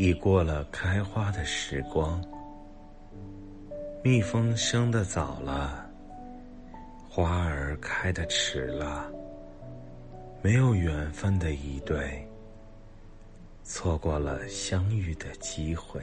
已过了开花的时光。蜜蜂生的早了花儿开的迟了没有缘分的一对错过了相遇的机会。